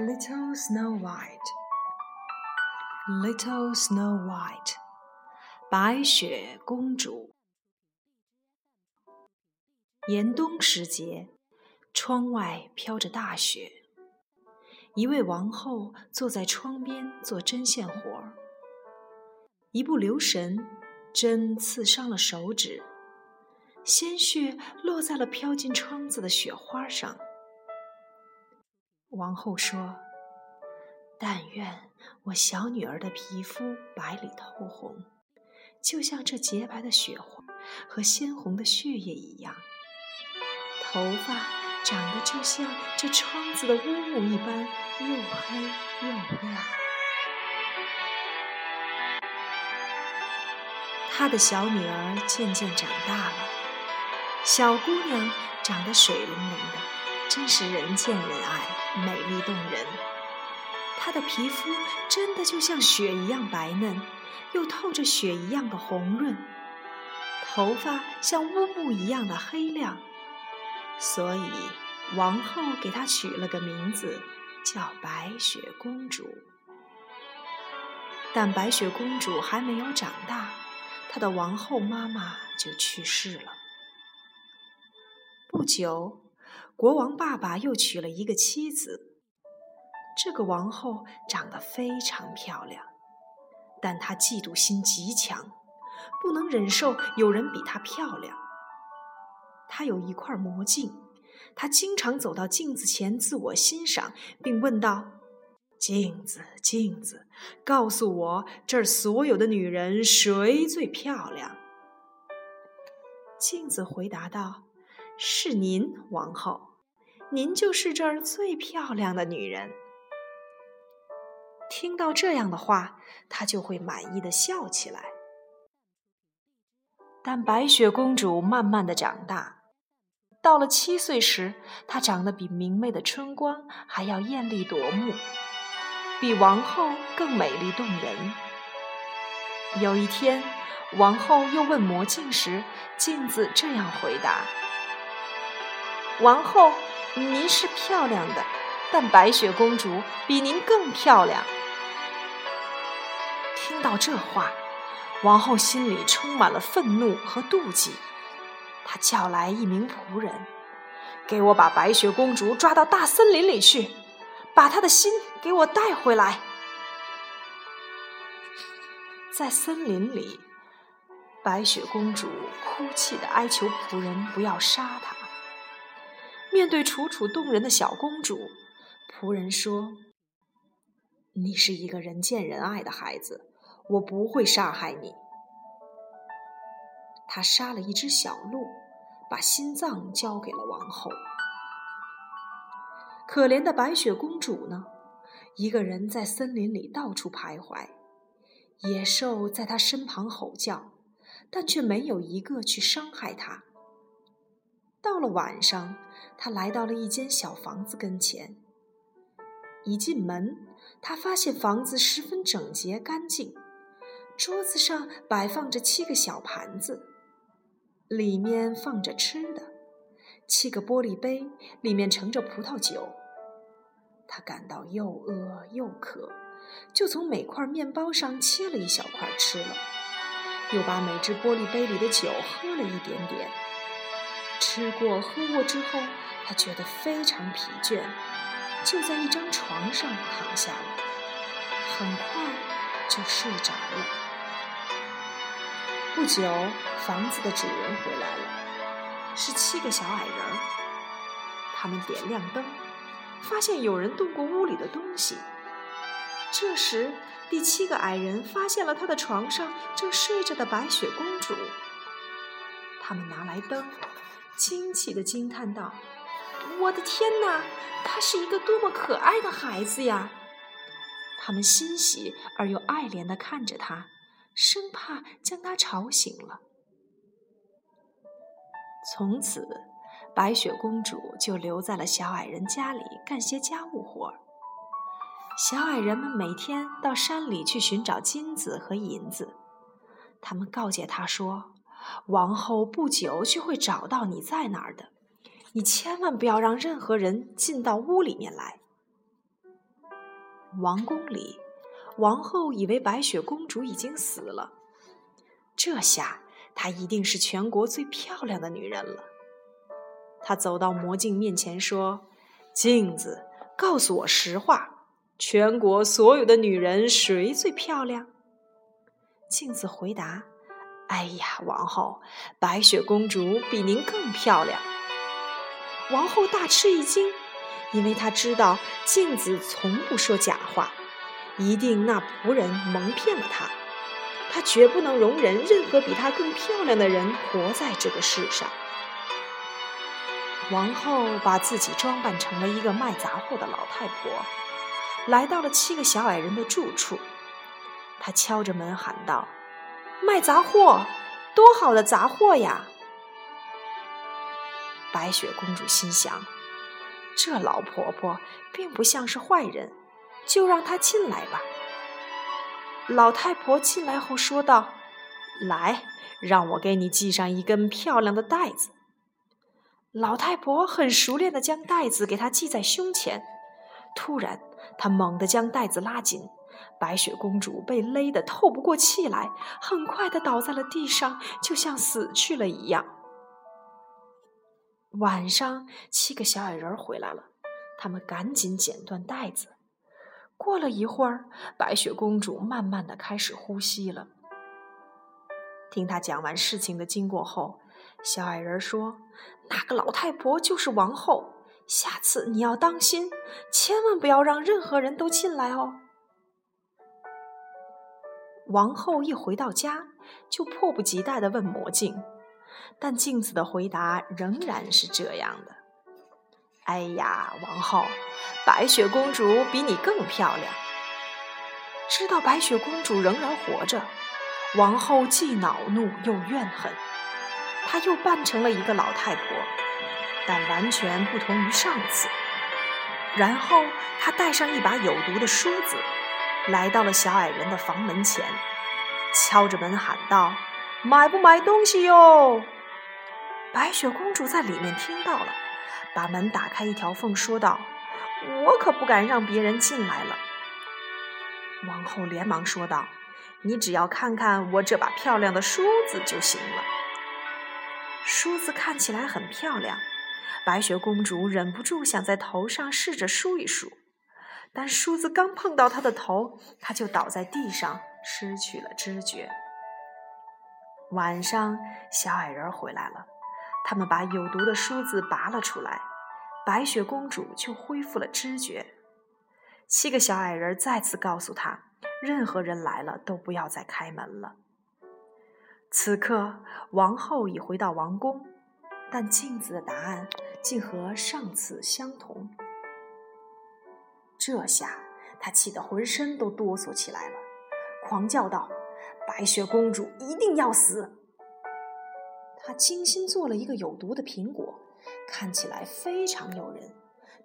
Little Snow White, Little Snow White，白雪公主。严冬时节，窗外飘着大雪。一位王后坐在窗边做针线活儿，一不留神，针刺伤了手指，鲜血落在了飘进窗子的雪花上。王后说：“但愿我小女儿的皮肤白里透红，就像这洁白的雪花和鲜红的血液一样；头发长得就像这窗子的乌木一般，又黑又亮。”她的小女儿渐渐长大了，小姑娘长得水灵灵的，真是人见人爱。美丽动人，她的皮肤真的就像雪一样白嫩，又透着雪一样的红润；头发像乌木一样的黑亮，所以王后给她取了个名字，叫白雪公主。但白雪公主还没有长大，她的王后妈妈就去世了。不久。国王爸爸又娶了一个妻子。这个王后长得非常漂亮，但她嫉妒心极强，不能忍受有人比她漂亮。她有一块魔镜，她经常走到镜子前自我欣赏，并问道：“镜子，镜子，告诉我这儿所有的女人谁最漂亮？”镜子回答道：“是您，王后。”您就是这儿最漂亮的女人。听到这样的话，她就会满意的笑起来。但白雪公主慢慢的长大，到了七岁时，她长得比明媚的春光还要艳丽夺目，比王后更美丽动人。有一天，王后又问魔镜时，镜子这样回答：“王后。”您是漂亮的，但白雪公主比您更漂亮。听到这话，王后心里充满了愤怒和妒忌。她叫来一名仆人，给我把白雪公主抓到大森林里去，把她的心给我带回来。在森林里，白雪公主哭泣的哀求仆人不要杀她。面对楚楚动人的小公主，仆人说：“你是一个人见人爱的孩子，我不会杀害你。”他杀了一只小鹿，把心脏交给了王后。可怜的白雪公主呢？一个人在森林里到处徘徊，野兽在她身旁吼叫，但却没有一个去伤害她。到了晚上，他来到了一间小房子跟前。一进门，他发现房子十分整洁干净，桌子上摆放着七个小盘子，里面放着吃的；七个玻璃杯，里面盛着葡萄酒。他感到又饿又渴，就从每块面包上切了一小块吃了，又把每只玻璃杯里的酒喝了一点点。吃过喝过之后，他觉得非常疲倦，就在一张床上躺下了，很快就睡着了。不久，房子的主人回来了，是七个小矮人。他们点亮灯，发现有人动过屋里的东西。这时，第七个矮人发现了他的床上正睡着的白雪公主。他们拿来灯。惊奇的惊叹道：“我的天哪，他是一个多么可爱的孩子呀！”他们欣喜而又爱怜的看着他，生怕将他吵醒了。从此，白雪公主就留在了小矮人家里干些家务活儿。小矮人们每天到山里去寻找金子和银子，他们告诫她说。王后不久就会找到你在哪儿的，你千万不要让任何人进到屋里面来。王宫里，王后以为白雪公主已经死了，这下她一定是全国最漂亮的女人了。她走到魔镜面前说：“镜子，告诉我实话，全国所有的女人谁最漂亮？”镜子回答：“哎呀，王后，白雪公主比您更漂亮。”王后大吃一惊。因为她知道镜子从不说假话，一定那仆人蒙骗了她。她绝不能容忍任何比她更漂亮的人活在这个世上。王后把自己装扮成了一个卖杂货的老太婆，来到了七个小矮人的住处。她敲着门喊道：“卖杂货，多好的杂货呀！”白雪公主心想。这老婆婆并不像是坏人，就让她进来吧。老太婆进来后说道：“来，让我给你系上一根漂亮的带子。”老太婆很熟练地将带子给她系在胸前。突然，她猛地将带子拉紧，白雪公主被勒得透不过气来，很快地倒在了地上，就像死去了一样。晚上，七个小矮人回来了，他们赶紧剪断带子。过了一会儿，白雪公主慢慢的开始呼吸了。听她讲完事情的经过后，小矮人说：“那个老太婆就是王后，下次你要当心，千万不要让任何人都进来哦。”王后一回到家，就迫不及待的问魔镜。但镜子的回答仍然是这样的：“哎呀，王后，白雪公主比你更漂亮。”知道白雪公主仍然活着，王后既恼怒又怨恨。她又扮成了一个老太婆，但完全不同于上次。然后她带上一把有毒的梳子，来到了小矮人的房门前，敲着门喊道。买不买东西哟？白雪公主在里面听到了，把门打开一条缝，说道：“我可不敢让别人进来了。”王后连忙说道：“你只要看看我这把漂亮的梳子就行了。”梳子看起来很漂亮，白雪公主忍不住想在头上试着梳一梳，但梳子刚碰到她的头，她就倒在地上，失去了知觉。晚上，小矮人回来了，他们把有毒的梳子拔了出来，白雪公主就恢复了知觉。七个小矮人再次告诉他，任何人来了都不要再开门了。此刻，王后已回到王宫，但镜子的答案竟和上次相同。这下，她气得浑身都哆嗦起来了，狂叫道。白雪公主一定要死！她精心做了一个有毒的苹果，看起来非常诱人，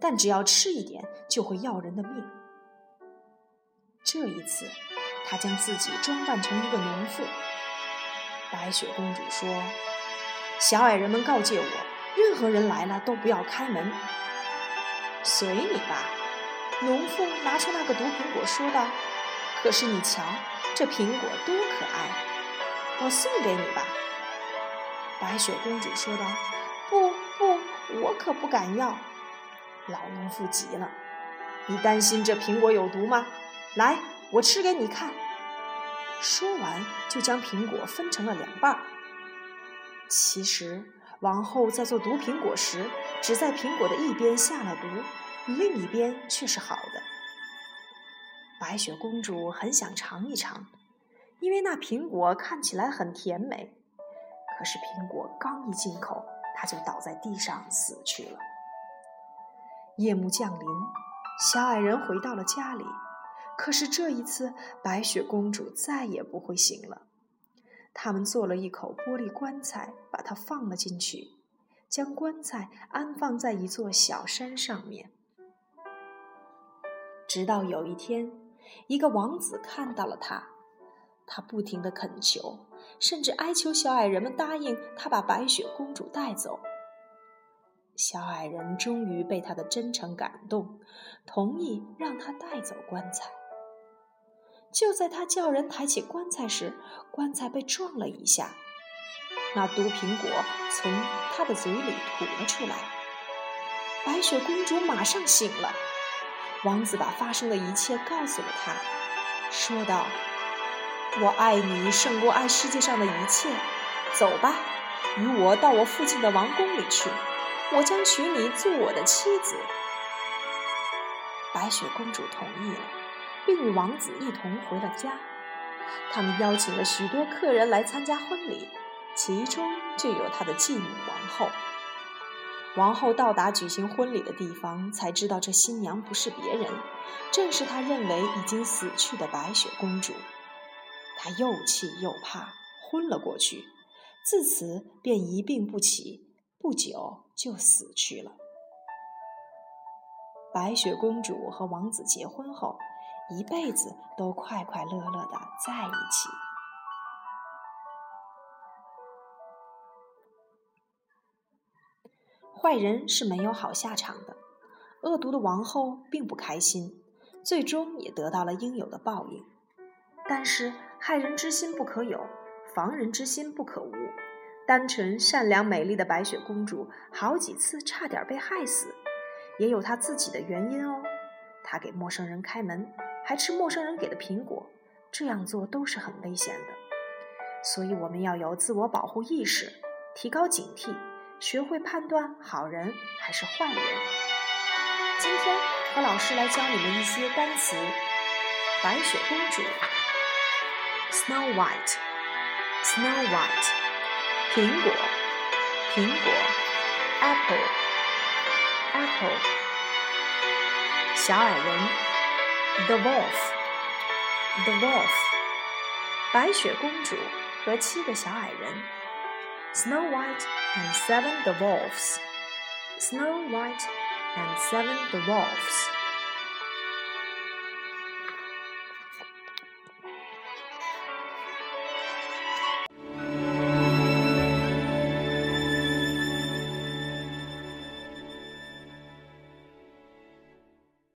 但只要吃一点就会要人的命。这一次，她将自己装扮成一个农妇。白雪公主说：“小矮人们告诫我，任何人来了都不要开门。”随你吧，农妇拿出那个毒苹果说道。可是你瞧。这苹果多可爱，我送给你吧。”白雪公主说道。“不不，我可不敢要。”老农妇急了，“你担心这苹果有毒吗？来，我吃给你看。”说完，就将苹果分成了两半。其实，王后在做毒苹果时，只在苹果的一边下了毒，另一边却是好的。白雪公主很想尝一尝，因为那苹果看起来很甜美。可是苹果刚一进口，她就倒在地上死去了。夜幕降临，小矮人回到了家里。可是这一次，白雪公主再也不会醒了。他们做了一口玻璃棺材，把它放了进去，将棺材安放在一座小山上面。直到有一天。一个王子看到了他，他不停地恳求，甚至哀求小矮人们答应他把白雪公主带走。小矮人终于被他的真诚感动，同意让他带走棺材。就在他叫人抬起棺材时，棺材被撞了一下，那毒苹果从他的嘴里吐了出来。白雪公主马上醒了，王子把发生的一切告诉了她，说道：“我爱你胜过爱世界上的一切，走吧，与我到我父亲的王宫里去。”我将娶你做我的妻子。白雪公主同意了，并与王子一同回了家。他们邀请了许多客人来参加婚礼，其中就有他的继母王后。王后到达举行婚礼的地方，才知道这新娘不是别人，正是她认为已经死去的白雪公主。她又气又怕，昏了过去，自此便一病不起。不久就死去了。白雪公主和王子结婚后，一辈子都快快乐乐的在一起。坏人是没有好下场的，恶毒的王后并不开心，最终也得到了应有的报应。但是害人之心不可有，防人之心不可无。单纯、善良、美丽的白雪公主，好几次差点被害死，也有她自己的原因哦。她给陌生人开门，还吃陌生人给的苹果，这样做都是很危险的。所以我们要有自我保护意识，提高警惕，学会判断好人还是坏人。今天何老师来教你们一些单词：白雪公主，Snow White，Snow White。苹果，苹果，apple，apple，小矮人，the wolf，the wolf，白雪公主和七个小矮人，Snow White and seven the wolves，Snow White and seven the wolves。